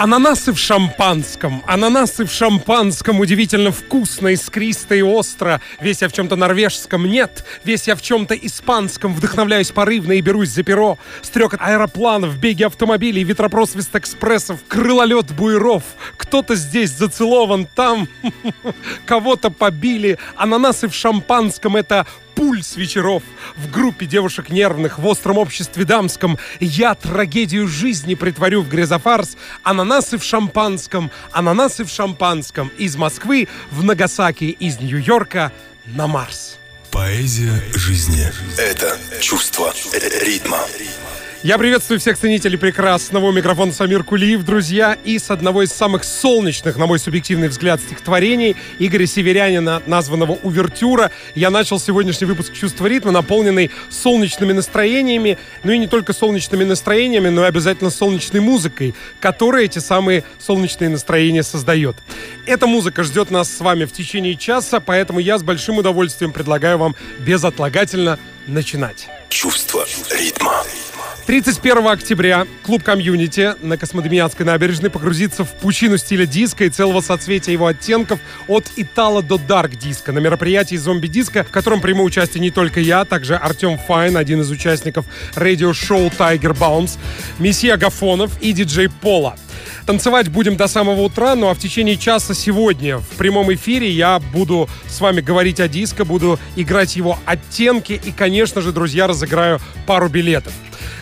Ананасы в шампанском. Ананасы в шампанском удивительно вкусно, искристо и остро. Весь я в чем-то норвежском. Нет, весь я в чем-то испанском. Вдохновляюсь порывно и берусь за перо. Стрекот аэропланов, беги автомобилей, ветропросвист экспрессов, крылолет буеров. Кто-то здесь зацелован, там кого-то побили. Ананасы в шампанском — это пульс вечеров в группе девушек нервных, в остром обществе дамском. Я трагедию жизни притворю в грезофарс. Ананасы в шампанском, ананасы в шампанском. Из Москвы в Нагасаки, из Нью-Йорка на Марс. Поэзия жизни – это чувство ритма. Я приветствую всех ценителей прекрасного. Микрофона Самир Кулиев, друзья. И с одного из самых солнечных, на мой субъективный взгляд, стихотворений Игоря Северянина, названного «Увертюра», я начал сегодняшний выпуск «Чувство ритма», наполненный солнечными настроениями. Ну и не только солнечными настроениями, но и обязательно солнечной музыкой, которая эти самые солнечные настроения создает. Эта музыка ждет нас с вами в течение часа, поэтому я с большим удовольствием предлагаю вам безотлагательно начинать. Чувство ритма. 31 октября клуб «Комьюнити» на Космодемьянской набережной погрузится в пучину стиля диска и целого соцветия его оттенков от итало до дарк диска на мероприятии зомби-диска, в котором приму участие не только я, а также Артем Файн, один из участников радиошоу «Tiger Bounce», месье Агафонов и диджей Пола. Танцевать будем до самого утра, ну а в течение часа сегодня в прямом эфире я буду с вами говорить о диско, буду играть его оттенки и, конечно же, друзья, разыграю пару билетов.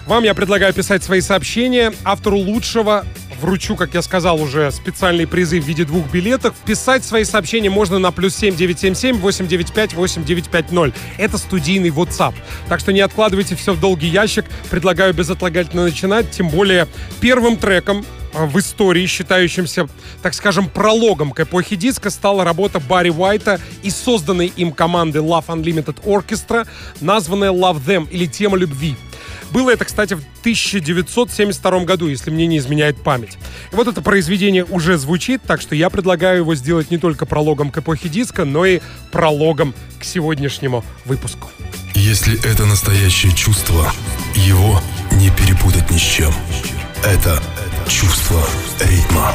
Вам я предлагаю писать свои сообщения. Автору лучшего вручу, как я сказал, уже специальные призы в виде двух билетов. Писать свои сообщения можно на плюс 7977 895 8950. Это студийный WhatsApp. Так что не откладывайте все в долгий ящик. Предлагаю безотлагательно начинать. Тем более первым треком в истории, считающимся, так скажем, прологом к эпохе диска, стала работа Барри Уайта и созданной им команды Love Unlimited Orchestra, названная Love Them или Тема любви. Было это, кстати, в 1972 году, если мне не изменяет память. И вот это произведение уже звучит, так что я предлагаю его сделать не только прологом к эпохе диска, но и прологом к сегодняшнему выпуску. Если это настоящее чувство, его не перепутать ни с чем. Это чувство ритма.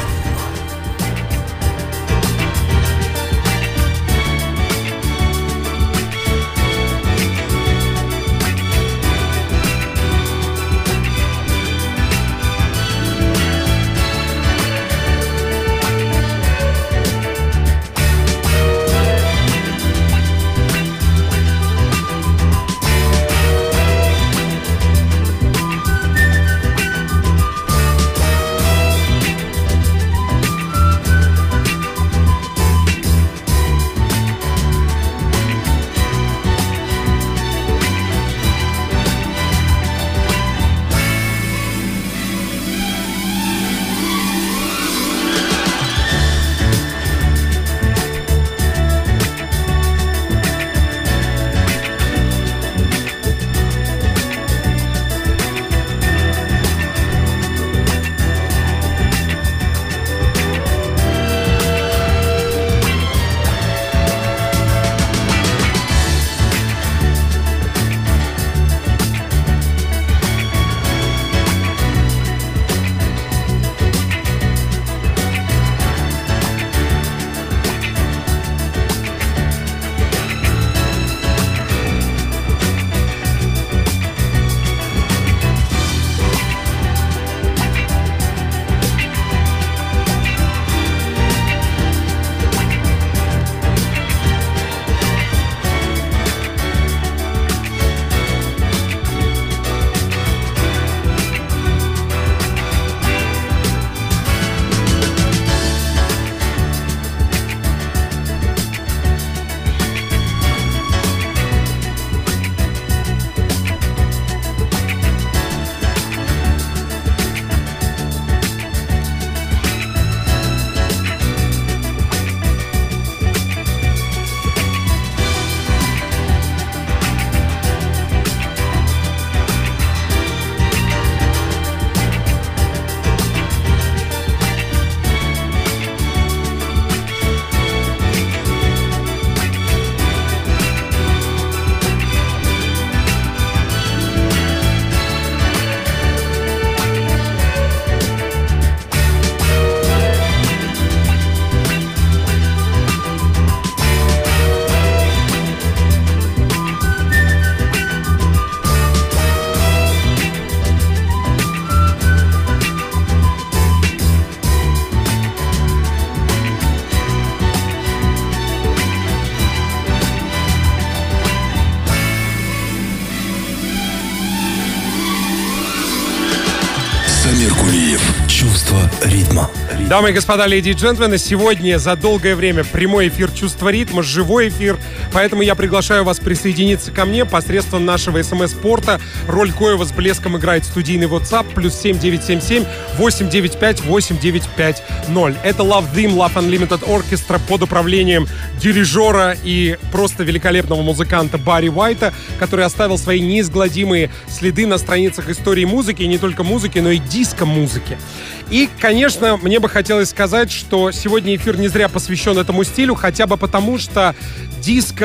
Дамы и господа, леди и джентльмены, сегодня за долгое время прямой эфир «Чувство ритма», живой эфир, поэтому я приглашаю вас присоединиться ко мне посредством нашего смс-порта, роль коего с блеском играет студийный WhatsApp, плюс 7977 895 8950. Это Love Theme, Love Unlimited Orchestra под управлением дирижера и просто великолепного музыканта Барри Уайта, который оставил свои неизгладимые следы на страницах истории музыки, и не только музыки, но и диско-музыки. И, конечно, мне бы хотелось сказать, что сегодня эфир не зря посвящен этому стилю, хотя бы потому, что диско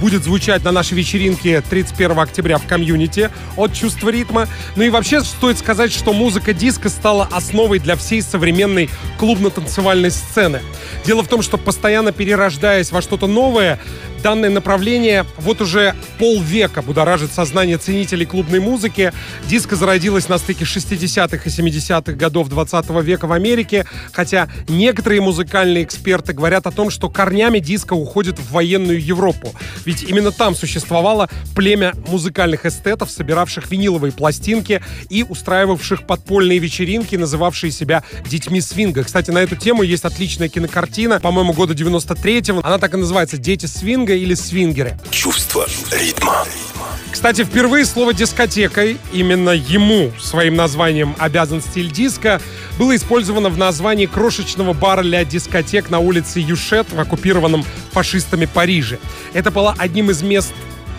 будет звучать на нашей вечеринке 31 октября в комьюнити от «Чувства ритма». Ну и вообще стоит сказать, что музыка диско стала основой для всей современной клубно-танцевальной сцены. Дело в том, что постоянно перерождаясь во что-то новое, Данное направление вот уже полвека будоражит сознание ценителей клубной музыки. Диско зародилось на стыке 60-х и 70-х годов 20 века в Америке, хотя некоторые музыкальные эксперты говорят о том, что корнями диско уходит в военную Европу. Ведь именно там существовало племя музыкальных эстетов, собиравших виниловые пластинки и устраивавших подпольные вечеринки, называвшие себя «Детьми свинга». Кстати, на эту тему есть отличная кинокартина, по-моему, года 93-го. Она так и называется «Дети свинга» свинга или свингеры. Чувство ритма. Кстати, впервые слово «дискотекой», именно ему своим названием обязан стиль диска, было использовано в названии крошечного бара для дискотек на улице Юшет в оккупированном фашистами Париже. Это было одним из мест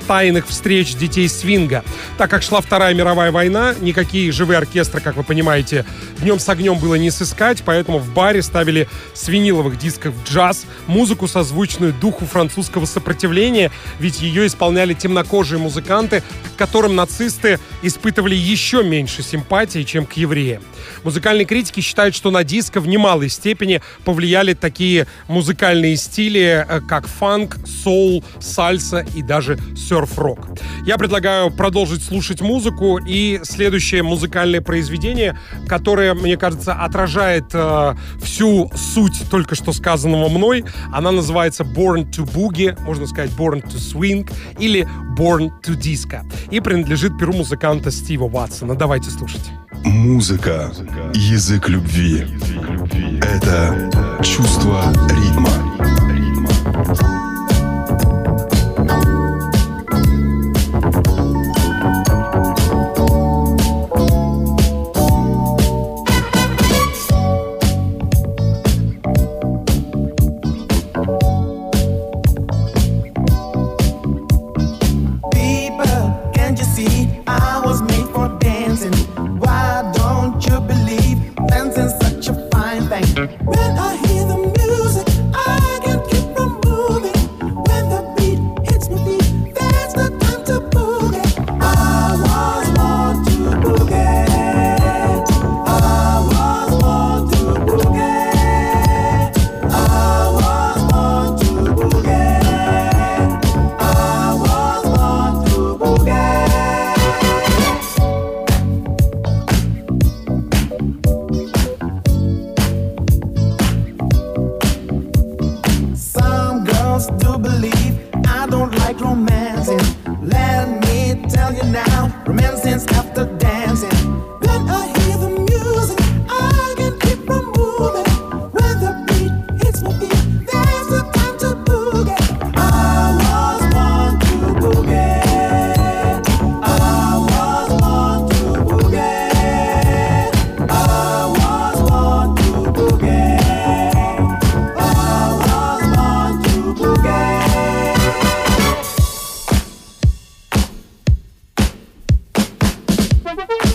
тайных встреч детей свинга. Так как шла Вторая мировая война, никакие живые оркестры, как вы понимаете, днем с огнем было не сыскать, поэтому в баре ставили с виниловых дисков джаз, музыку, созвучную духу французского сопротивления, ведь ее исполняли темнокожие музыканты, к которым нацисты испытывали еще меньше симпатии, чем к евреям. Музыкальные критики считают, что на диско в немалой степени повлияли такие музыкальные стили, э, как фанк, соул, сальса и даже серф-рок. Я предлагаю продолжить слушать музыку и следующее музыкальное произведение, которое, мне кажется, отражает э, всю суть только что сказанного мной. Она называется Born to Boogie, можно сказать Born to Swing или Born to Disco и принадлежит перу музыканта Стива Ватсона. Давайте слушать. Музыка — язык любви. Это чувство ритма.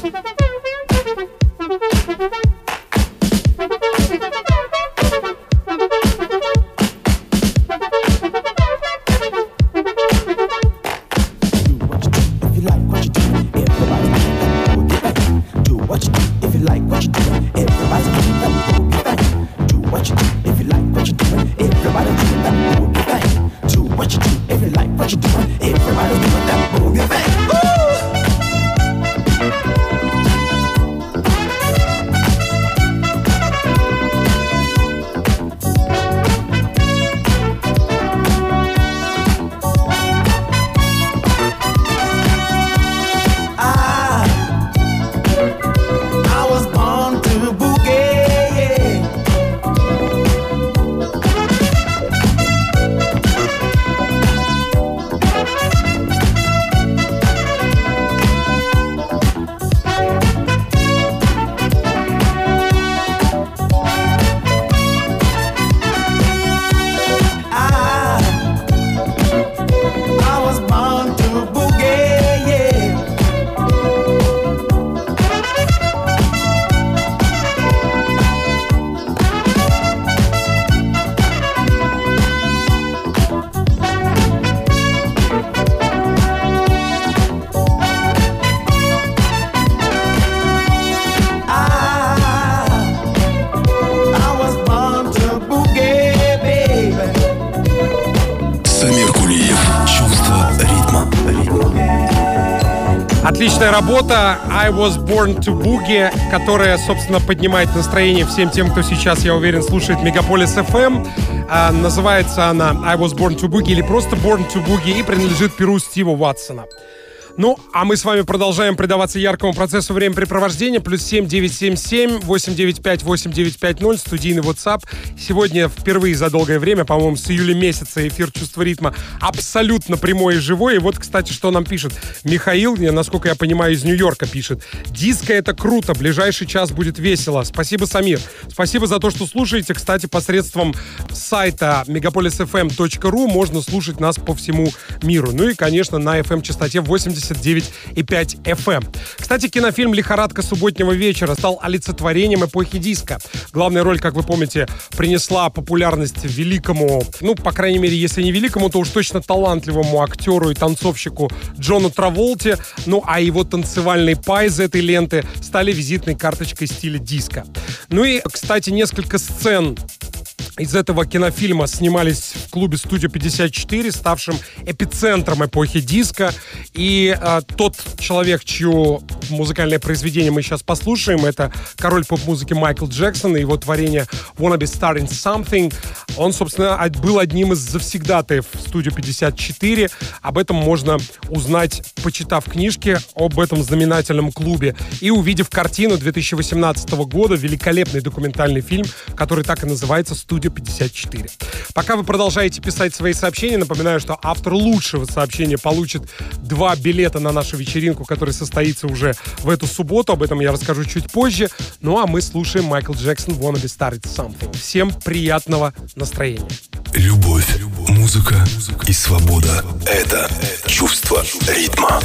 Thank you. Отличная работа I Was Born to Boogie, которая, собственно, поднимает настроение всем тем, кто сейчас, я уверен, слушает Мегаполис FM. А, называется она I Was Born to Boogie или просто Born to Boogie и принадлежит перу Стива Уатсона. Ну, а мы с вами продолжаем предаваться яркому процессу времяпрепровождения. Плюс 7 977 895 8950 студийный WhatsApp. Сегодня впервые за долгое время, по-моему, с июля месяца эфир «Чувство ритма» абсолютно прямой и живой. И вот, кстати, что нам пишет Михаил, насколько я понимаю, из Нью-Йорка пишет. Диско — это круто, ближайший час будет весело. Спасибо, Самир. Спасибо за то, что слушаете. Кстати, посредством сайта megapolisfm.ru можно слушать нас по всему миру. Ну и, конечно, на FM-частоте 80 89,5 FM. Кстати, кинофильм «Лихорадка субботнего вечера» стал олицетворением эпохи диска. Главная роль, как вы помните, принесла популярность великому, ну, по крайней мере, если не великому, то уж точно талантливому актеру и танцовщику Джону Траволте. Ну, а его танцевальный пай из этой ленты стали визитной карточкой стиля диска. Ну и, кстати, несколько сцен из этого кинофильма снимались в клубе «Студия 54», ставшим эпицентром эпохи диска. И э, тот человек, чье музыкальное произведение мы сейчас послушаем, это король поп-музыки Майкл Джексон и его творение «Wanna be starting something». Он, собственно, был одним из завсегдатаев «Студию 54». Об этом можно узнать, почитав книжки об этом знаменательном клубе и увидев картину 2018 года, великолепный документальный фильм, который так и называется «Студия Студия 54. Пока вы продолжаете писать свои сообщения, напоминаю, что автор лучшего сообщения получит два билета на нашу вечеринку, которая состоится уже в эту субботу. Об этом я расскажу чуть позже. Ну а мы слушаем Майкл Джексон «Wanna be started something». Всем приятного настроения. Любовь, музыка и свобода — это чувство ритма.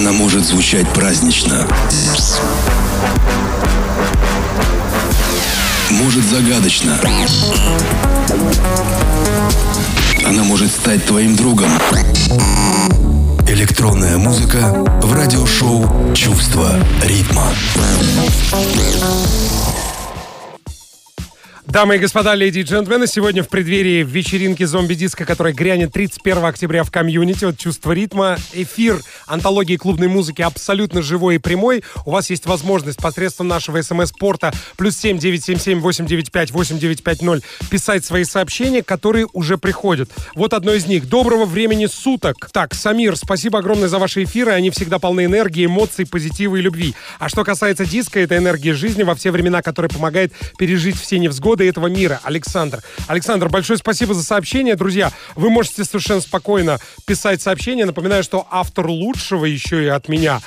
Она может звучать празднично. Может загадочно. Она может стать твоим другом. Электронная музыка в радиошоу «Чувство ритма». Дамы и господа, леди и джентльмены, сегодня в преддверии вечеринки зомби-диска, которая грянет 31 октября в комьюнити, вот «Чувство ритма», эфир антологии клубной музыки абсолютно живой и прямой. У вас есть возможность посредством нашего смс-порта плюс 7 977 895 8950 писать свои сообщения, которые уже приходят. Вот одно из них. Доброго времени суток. Так, Самир, спасибо огромное за ваши эфиры. Они всегда полны энергии, эмоций, позитива и любви. А что касается диска, это энергия жизни во все времена, которая помогает пережить все невзгоды народа этого мира, Александр. Александр, большое спасибо за сообщение. Друзья, вы можете совершенно спокойно писать сообщения. Напоминаю, что автор лучшего еще и от меня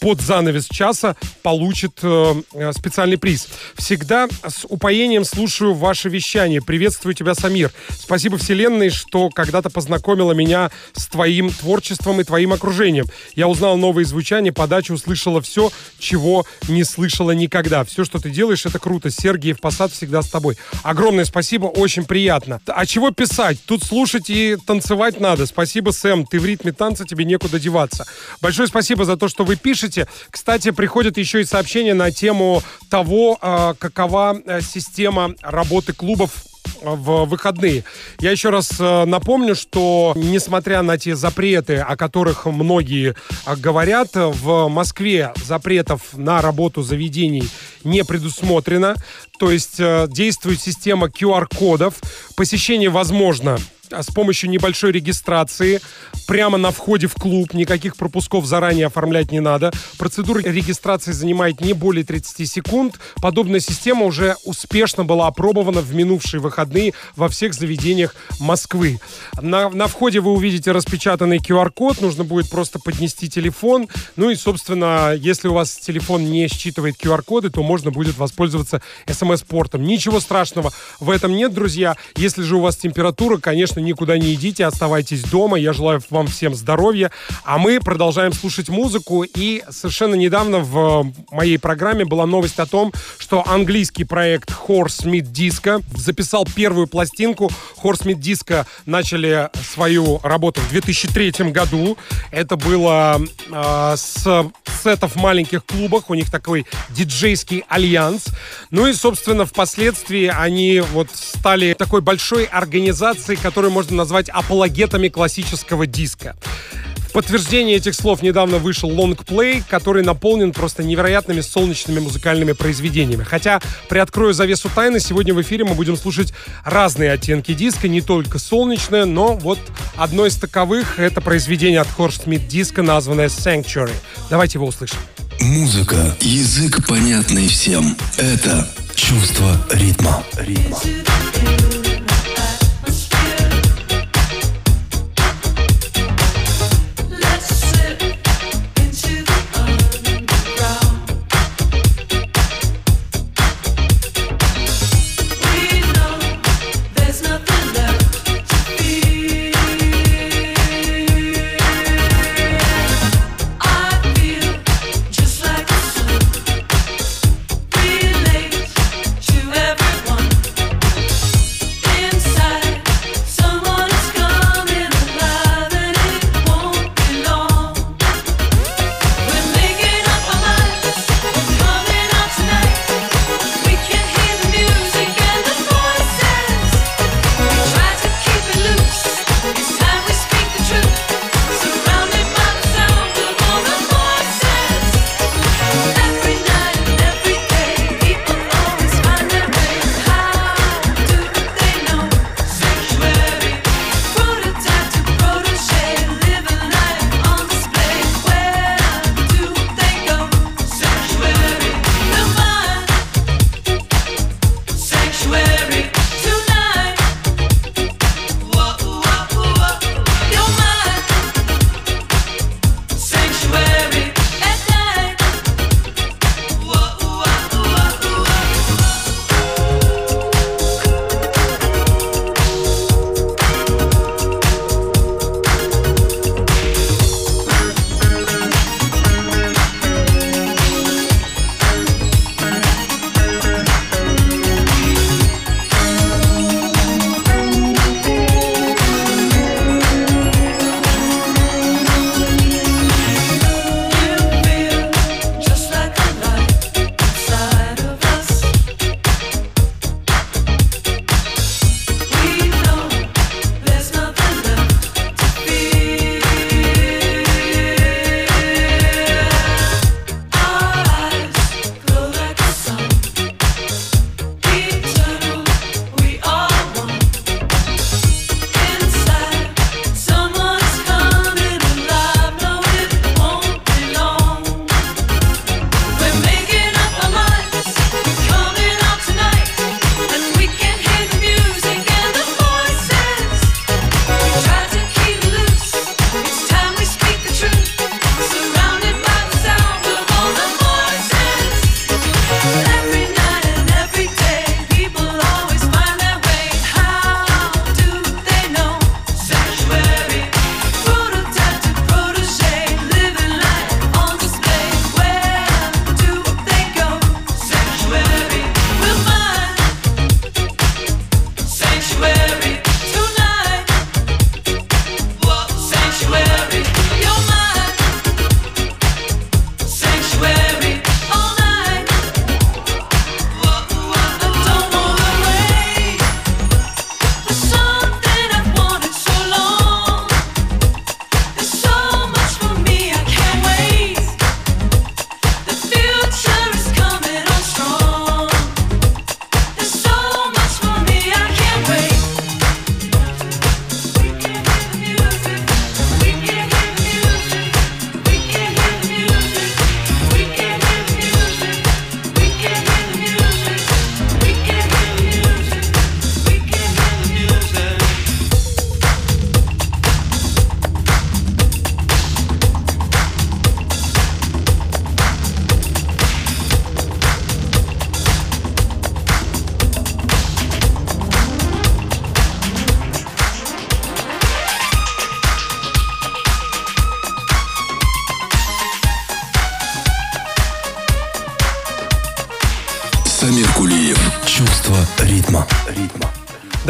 под занавес часа получит э, э, специальный приз. Всегда с упоением слушаю ваше вещание. Приветствую тебя, Самир. Спасибо Вселенной, что когда-то познакомила меня с твоим творчеством и твоим окружением. Я узнал новые звучания, подачу, услышала все, чего не слышала никогда. Все, что ты делаешь, это круто. Сергеев Посад всегда с тобой. Огромное спасибо, очень приятно. А чего писать? Тут слушать и танцевать надо. Спасибо, Сэм. Ты в ритме танца, тебе некуда деваться. Большое спасибо за то, что вы пишете пишете. Кстати, приходят еще и сообщения на тему того, а, какова э, система работы клубов в выходные. Я еще раз э, напомню, что несмотря на те запреты, о которых многие э, говорят, в Москве запретов на работу заведений не предусмотрено. То есть действует система QR-кодов. Посещение возможно с помощью небольшой регистрации прямо на входе в клуб. Никаких пропусков заранее оформлять не надо. Процедура регистрации занимает не более 30 секунд. Подобная система уже успешно была опробована в минувшие выходные во всех заведениях Москвы. На, на входе вы увидите распечатанный QR-код. Нужно будет просто поднести телефон. Ну и, собственно, если у вас телефон не считывает QR-коды, то можно будет воспользоваться смс-портом. Ничего страшного в этом нет, друзья. Если же у вас температура, конечно, конечно, никуда не идите, оставайтесь дома. Я желаю вам всем здоровья. А мы продолжаем слушать музыку. И совершенно недавно в моей программе была новость о том, что английский проект Horse Meat Disco записал первую пластинку. Horse Meat Disco начали свою работу в 2003 году. Это было э, с сетов в маленьких клубах. У них такой диджейский альянс. Ну и, собственно, впоследствии они вот стали такой большой организацией, которая которые можно назвать апологетами классического диска. В подтверждение этих слов недавно вышел лонгплей, который наполнен просто невероятными солнечными музыкальными произведениями. Хотя, приоткрою завесу тайны, сегодня в эфире мы будем слушать разные оттенки диска, не только солнечное, но вот одно из таковых — это произведение от Smith диска, названное Sanctuary. Давайте его услышим. Музыка, язык понятный всем. Это чувство ритма. ритма.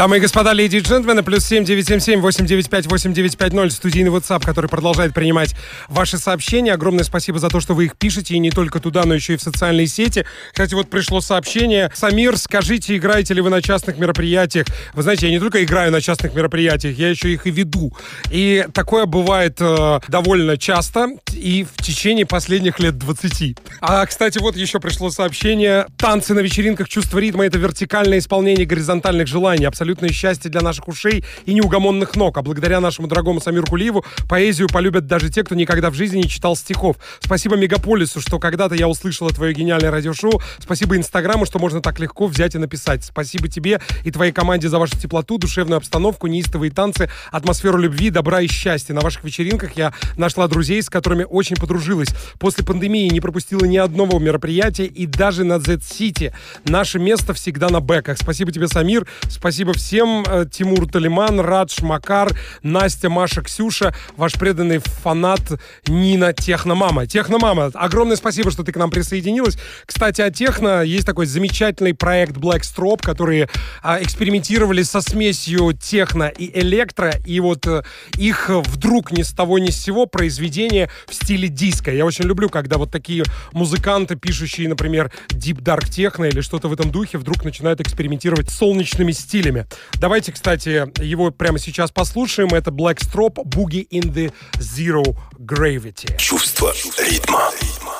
Дамы и господа, леди и джентльмены, плюс 7 977 895 8950 студийный WhatsApp, который продолжает принимать ваши сообщения. Огромное спасибо за то, что вы их пишете, и не только туда, но еще и в социальные сети. Кстати, вот пришло сообщение. Самир, скажите, играете ли вы на частных мероприятиях? Вы знаете, я не только играю на частных мероприятиях, я еще их и веду. И такое бывает э, довольно часто и в течение последних лет 20. А, кстати, вот еще пришло сообщение. Танцы на вечеринках, чувство ритма — это вертикальное исполнение горизонтальных желаний абсолютное счастье для наших ушей и неугомонных ног. А благодаря нашему дорогому Самиру Кулиеву поэзию полюбят даже те, кто никогда в жизни не читал стихов. Спасибо Мегаполису, что когда-то я услышала твое гениальное радиошоу. Спасибо Инстаграму, что можно так легко взять и написать. Спасибо тебе и твоей команде за вашу теплоту, душевную обстановку, неистовые танцы, атмосферу любви, добра и счастья. На ваших вечеринках я нашла друзей, с которыми очень подружилась. После пандемии не пропустила ни одного мероприятия и даже на Z-City. Наше место всегда на бэках. Спасибо тебе, Самир. Спасибо всем. Э, Тимур Талиман, Радж Макар, Настя, Маша, Ксюша, ваш преданный фанат Нина Техномама. Техномама, огромное спасибо, что ты к нам присоединилась. Кстати, о Техно есть такой замечательный проект Black Strop, которые а, экспериментировали со смесью техно и электро, и вот а, их вдруг ни с того ни с сего произведение в стиле диска. Я очень люблю, когда вот такие музыканты, пишущие, например, Deep Dark Techno или что-то в этом духе, вдруг начинают экспериментировать с солнечными стилями. Давайте, кстати, его прямо сейчас послушаем. Это Black Strop Boogie in the Zero Gravity. Чувство ритма. ритма.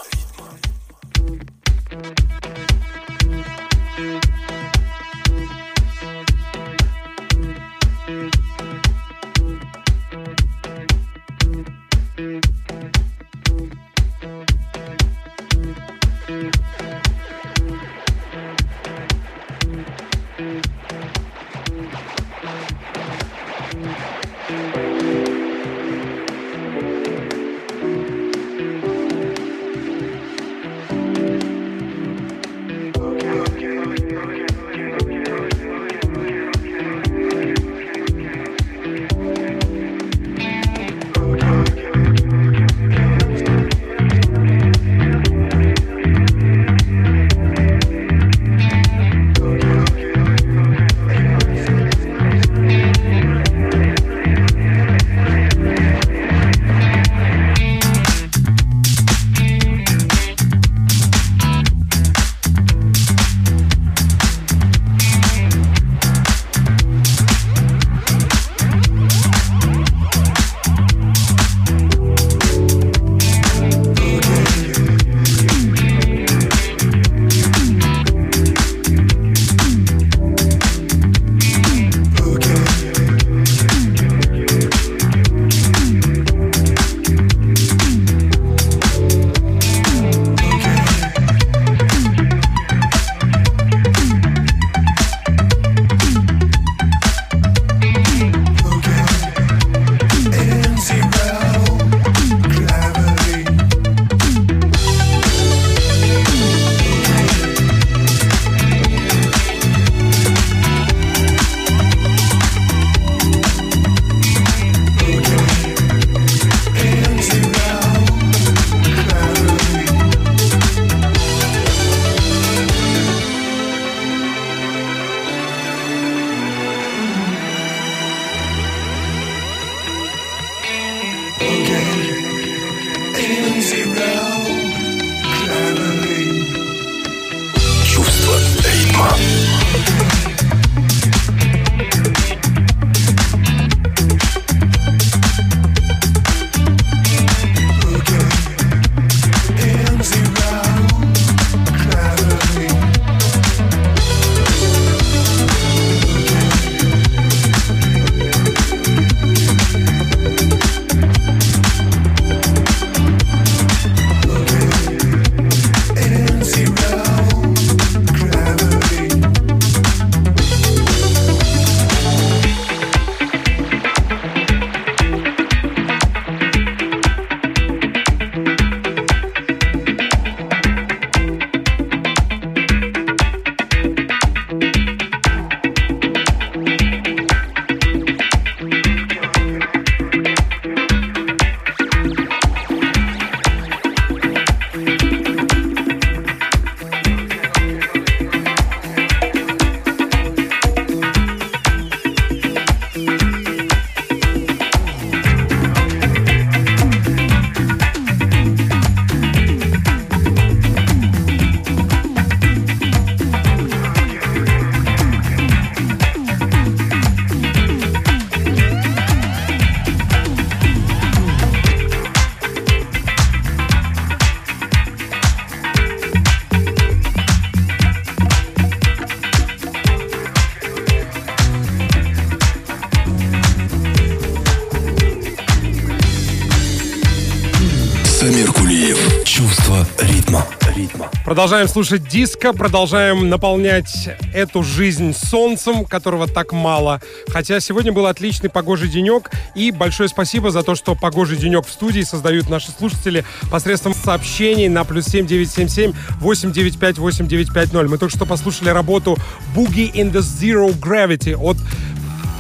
Продолжаем слушать диско, продолжаем наполнять эту жизнь солнцем, которого так мало. Хотя сегодня был отличный погожий денек. И большое спасибо за то, что погожий денек в студии создают наши слушатели посредством сообщений на плюс 7977 895 8950. Мы только что послушали работу Boogie in the Zero Gravity от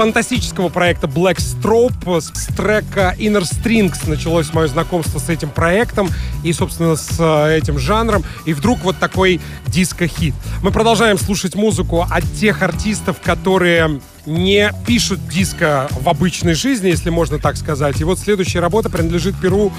фантастического проекта Black Strobe с трека Inner Strings началось мое знакомство с этим проектом и, собственно, с э, этим жанром. И вдруг вот такой диско-хит. Мы продолжаем слушать музыку от тех артистов, которые не пишут диско в обычной жизни, если можно так сказать. И вот следующая работа принадлежит перу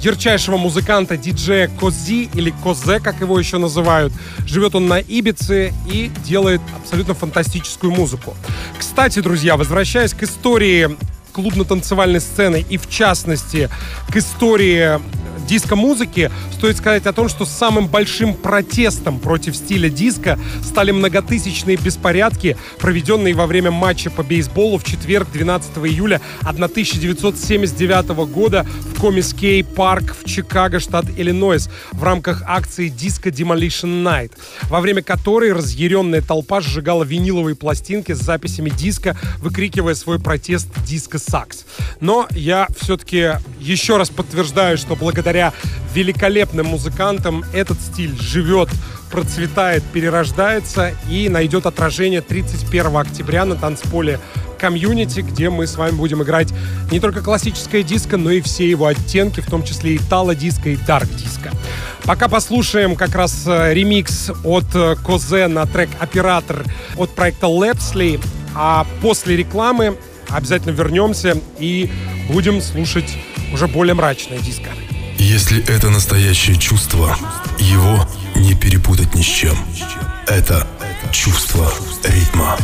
ярчайшего музыканта, диджея Кози или Козе, как его еще называют. Живет он на Ибице и делает абсолютно фантастическую музыку. Кстати, друзья, возвращаясь к истории клубно-танцевальной сцены и, в частности, к истории диско-музыки, стоит сказать о том, что самым большим протестом против стиля диско стали многотысячные беспорядки, проведенные во время матча по бейсболу в четверг 12 июля 1979 года в Комискей парк в Чикаго, штат Иллинойс, в рамках акции Disco Demolition Night, во время которой разъяренная толпа сжигала виниловые пластинки с записями диска, выкрикивая свой протест «Диско Сакс». Но я все-таки еще раз подтверждаю, что благодаря великолепным музыкантам этот стиль живет, процветает, перерождается и найдет отражение 31 октября на танцполе комьюнити, где мы с вами будем играть не только классическое диско, но и все его оттенки, в том числе и тало-диско, и дарк-диско. Пока послушаем как раз э, ремикс от э, Козе на трек «Оператор» от проекта Lepsley, а после рекламы обязательно вернемся и будем слушать уже более мрачное диско. Если это настоящее чувство, его не перепутать ни с чем. Это чувство ритма.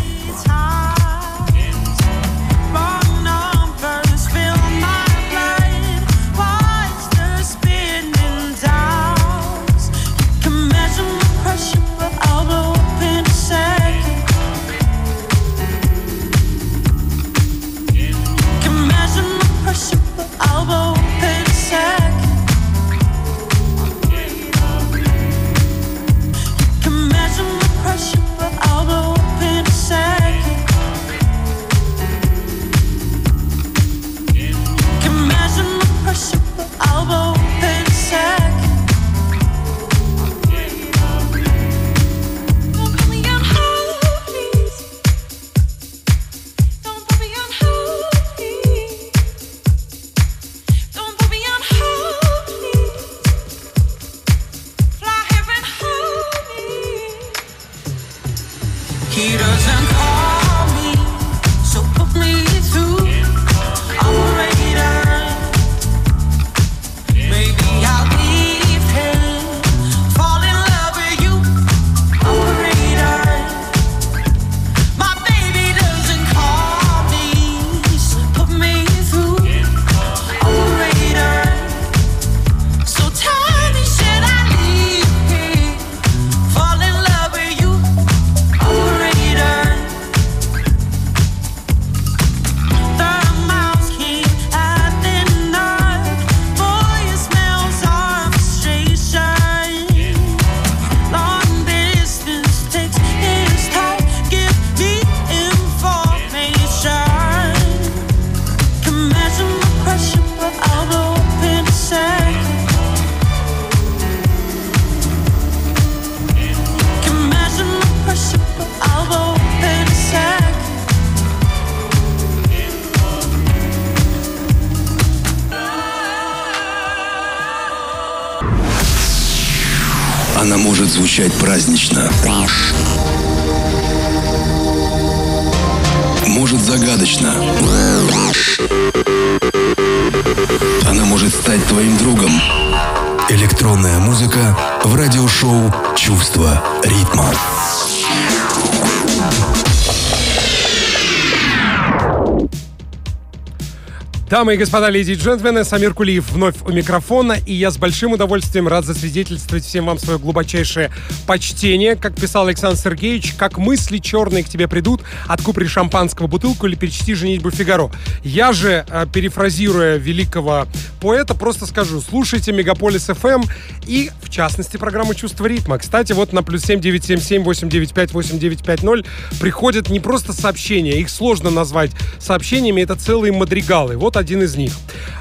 Дамы и господа, леди и джентльмены, Самир Кулиев вновь у микрофона, и я с большим удовольствием рад засвидетельствовать всем вам свое глубочайшее почтение. Как писал Александр Сергеевич, как мысли черные к тебе придут, откупри шампанского бутылку или перечти «Женитьбу Фигаро». Я же, э, перефразируя великого поэта, просто скажу, слушайте Мегаполис FM и, в частности, программу «Чувство ритма». Кстати, вот на плюс 7977 895 8950 приходят не просто сообщения, их сложно назвать сообщениями, это целые мадригалы. Вот один из них.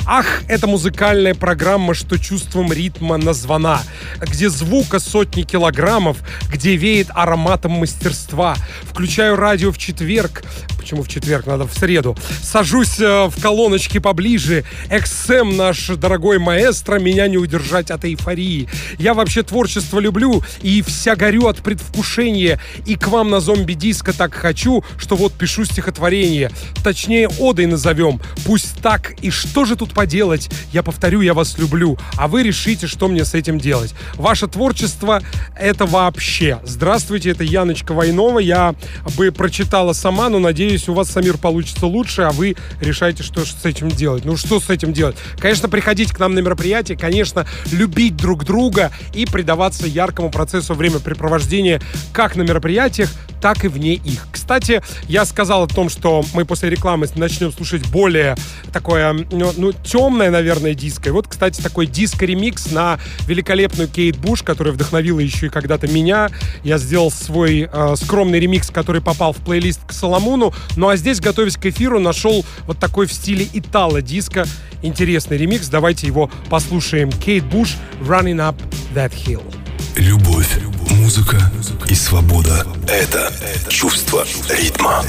Ах, это музыкальная программа, что чувством ритма названа, где звука сотни килограммов, где веет ароматом мастерства. Включаю радио в четверг, почему в четверг, надо в среду. Сажусь э, в колоночки поближе. XM, наш дорогой маэстро, меня не удержать от эйфории. Я вообще творчество люблю и вся горю от предвкушения. И к вам на зомби-диско так хочу, что вот пишу стихотворение. Точнее, одой назовем. Пусть так. И что же тут поделать? Я повторю, я вас люблю. А вы решите, что мне с этим делать. Ваше творчество — это вообще. Здравствуйте, это Яночка Войнова. Я бы прочитала сама, но надеюсь, надеюсь, у вас, Самир, получится лучше, а вы решаете, что с этим делать. Ну, что с этим делать? Конечно, приходить к нам на мероприятие, конечно, любить друг друга и предаваться яркому процессу времяпрепровождения как на мероприятиях, так и вне их. Кстати, я сказал о том, что мы после рекламы начнем слушать более такое, ну, ну темное, наверное, диско. И вот, кстати, такой диско-ремикс на великолепную Кейт Буш, которая вдохновила еще и когда-то меня. Я сделал свой э, скромный ремикс, который попал в плейлист к Соломуну. Ну а здесь, готовясь к эфиру, нашел вот такой в стиле итало-диско интересный ремикс. Давайте его послушаем. Кейт Буш «Running Up That Hill». Любовь, музыка и свобода — это чувство ритма.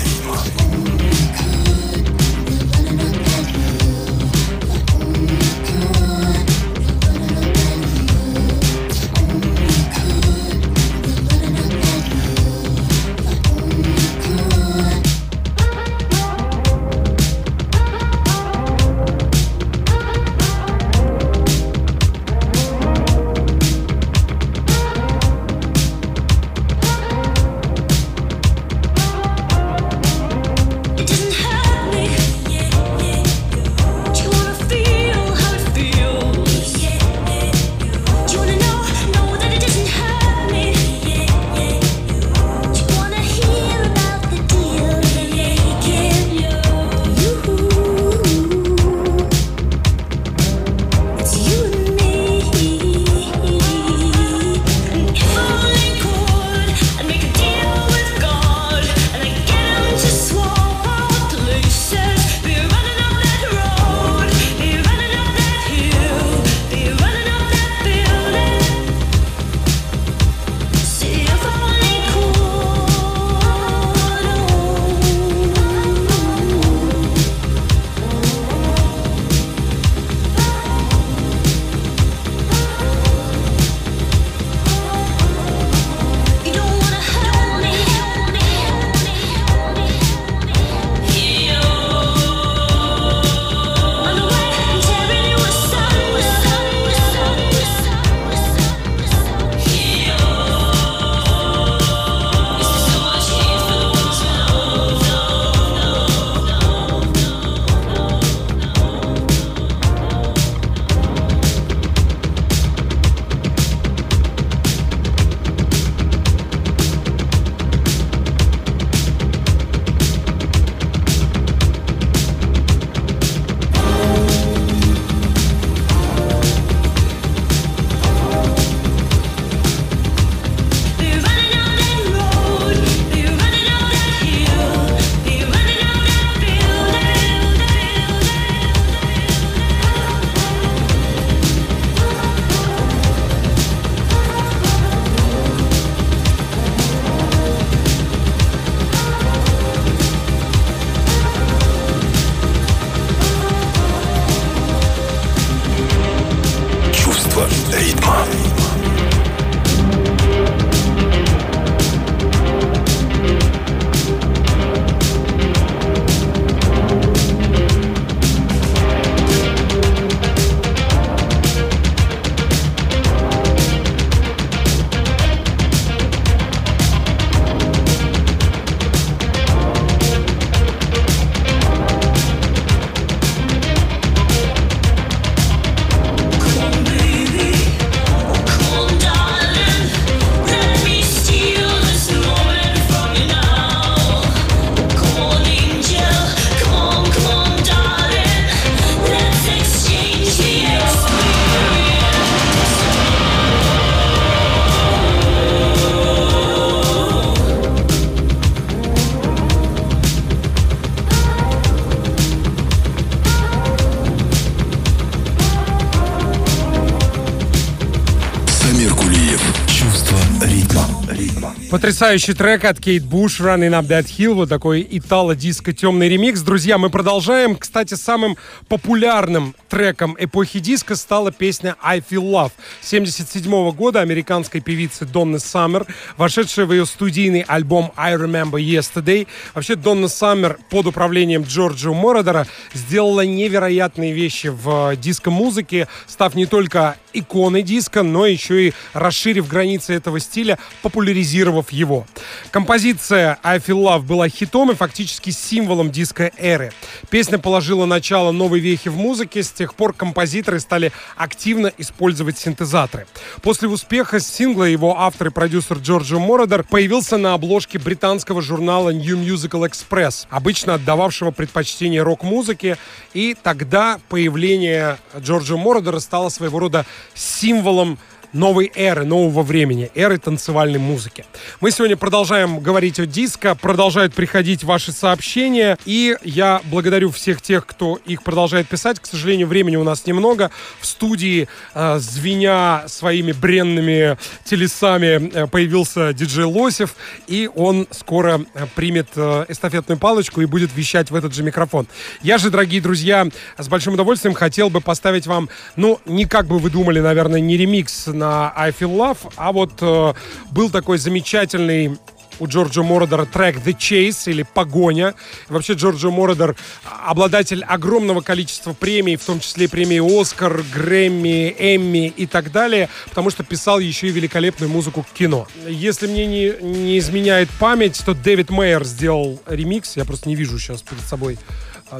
Потрясающий трек от Кейт Буш «Running Up That Hill». Вот такой итало-диско темный ремикс. Друзья, мы продолжаем. Кстати, самым популярным треком эпохи диска стала песня «I Feel Love» 77 года американской певицы Донны Саммер, вошедшая в ее студийный альбом «I Remember Yesterday». Вообще, Донна Саммер под управлением Джорджа Мородера сделала невероятные вещи в диско-музыке, став не только иконой диска, но еще и расширив границы этого стиля, популяризировав его. Композиция «I Feel Love» была хитом и фактически символом диско-эры. Песня положила начало новой вехи в музыке, с тех пор композиторы стали активно использовать синтезаторы. После успеха сингла его автор и продюсер Джорджо Мородер появился на обложке британского журнала New Musical Express, обычно отдававшего предпочтение рок-музыке, и тогда появление Джорджа Мородера стало своего рода символом новой эры, нового времени, эры танцевальной музыки. Мы сегодня продолжаем говорить о диско, продолжают приходить ваши сообщения, и я благодарю всех тех, кто их продолжает писать. К сожалению, времени у нас немного. В студии, э, звеня своими бренными телесами, э, появился диджей Лосев, и он скоро э, примет э, эстафетную палочку и будет вещать в этот же микрофон. Я же, дорогие друзья, с большим удовольствием хотел бы поставить вам, ну, не как бы вы думали, наверное, не ремикс на I Feel Love, а вот э, был такой замечательный у Джорджа Мородера трек The Chase или Погоня. Вообще Джорджа Мородер обладатель огромного количества премий, в том числе премии Оскар, Грэмми, Эмми и так далее, потому что писал еще и великолепную музыку к кино. Если мне не, не изменяет память, то Дэвид Мейер сделал ремикс, я просто не вижу сейчас перед собой.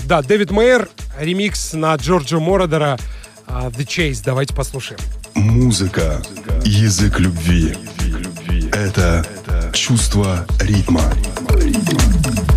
Да, Дэвид Мейер, ремикс на Джорджа Мородера The Chase. Давайте послушаем. Музыка, язык любви. Это чувство ритма. ритма.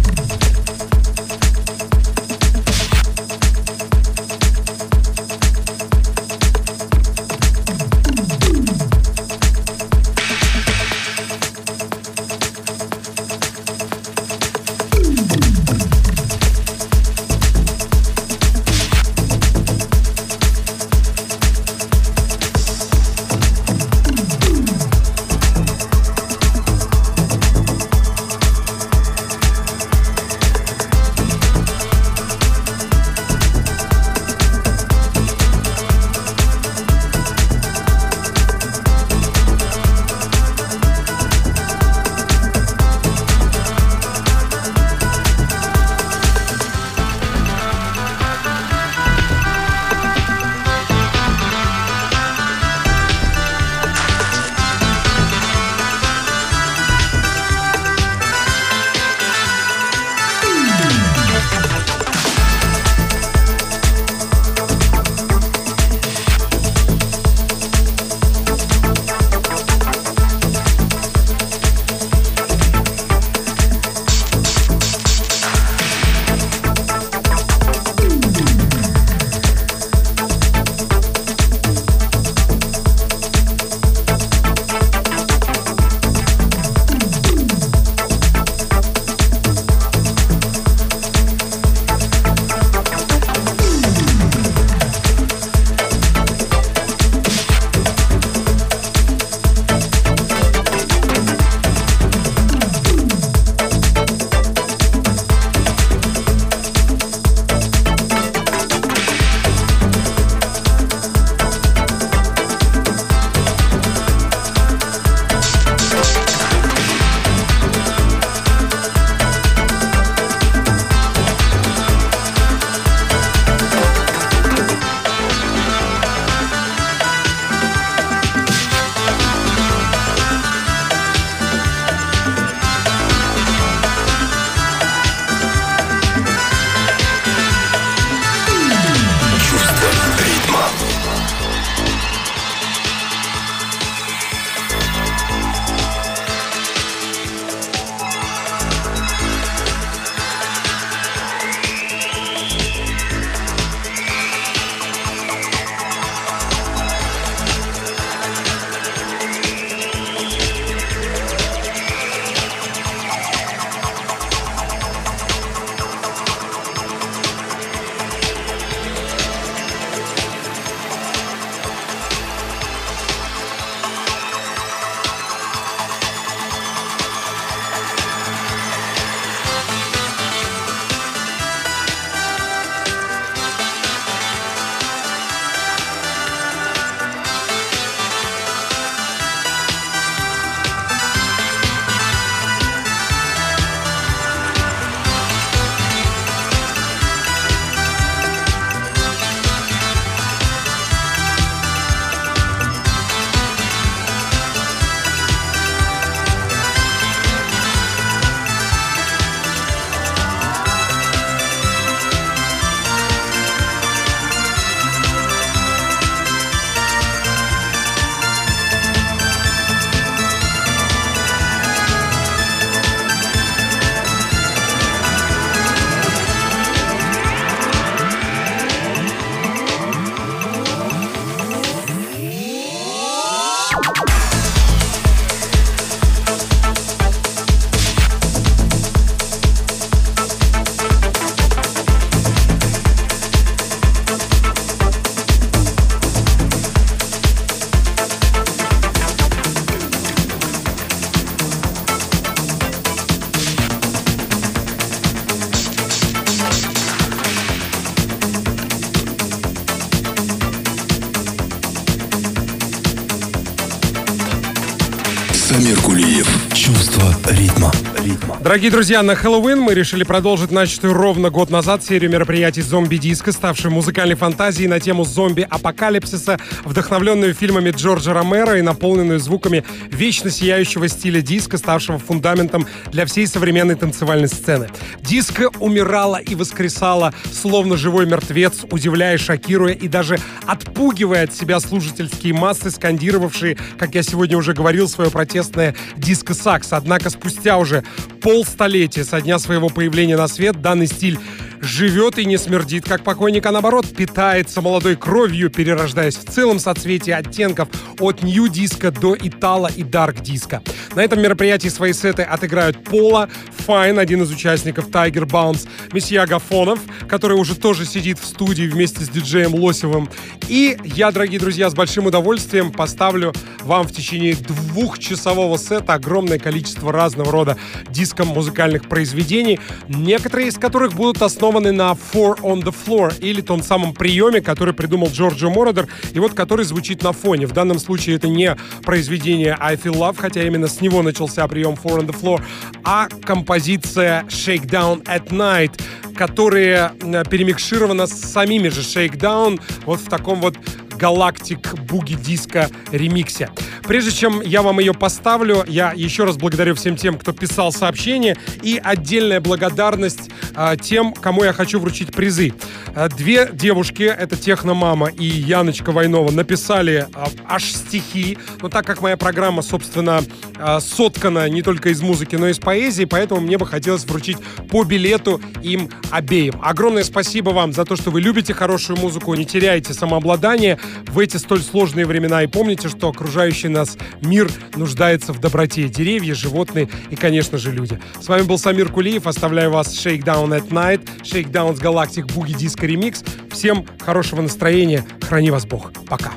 Дорогие друзья, на Хэллоуин мы решили продолжить начатую ровно год назад серию мероприятий «Зомби-диско», ставшую музыкальной фантазией на тему зомби-апокалипсиса, вдохновленную фильмами Джорджа Ромеро и наполненную звуками вечно сияющего стиля диска, ставшего фундаментом для всей современной танцевальной сцены. Диско умирала и воскресала, словно живой мертвец, удивляя, шокируя и даже отпугивая от себя слушательские массы, скандировавшие, как я сегодня уже говорил, свое протестное диско-сакс. Однако спустя уже полстолетия со дня своего появления на свет данный стиль живет и не смердит, как покойник, а наоборот, питается молодой кровью, перерождаясь в целом соцветии оттенков от нью-диска до итала и дарк-диска. На этом мероприятии свои сеты отыграют Пола, Файн, один из участников Tiger Bounce, месье Агафонов, который уже тоже сидит в студии вместе с диджеем Лосевым. И я, дорогие друзья, с большим удовольствием поставлю вам в течение двухчасового сета огромное количество разного рода диско-музыкальных произведений, некоторые из которых будут основаны на Four on the Floor или том самом приеме, который придумал Джорджо Мородер и вот который звучит на фоне. В данном случае это не произведение I Feel Love, хотя именно с него начался прием Four on the Floor, а композиция Shakedown at Night, которая э, перемикширована с самими же Shakedown вот в таком вот галактик буги диска ремиксе. Прежде чем я вам ее поставлю, я еще раз благодарю всем тем, кто писал сообщения, и отдельная благодарность э, тем, кому я хочу вручить призы. Э, две девушки, это Техномама и Яночка Войнова, написали э, аж стихи, но так как моя программа, собственно, э, соткана не только из музыки, но и из поэзии, поэтому мне бы хотелось вручить по билету им обеим. Огромное спасибо вам за то, что вы любите хорошую музыку, не теряете самообладание в эти столь сложные времена и помните, что окружающий нас мир нуждается в доброте. Деревья, животные и, конечно же, люди. С вами был Самир Кулиев. Оставляю вас Shakedown at Night, Shakedown с Galactic Boogie Disco Remix. Всем хорошего настроения. Храни вас Бог. Пока.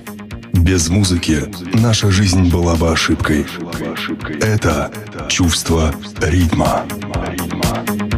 Без музыки наша жизнь была бы ошибкой. Это чувство ритма. ритма.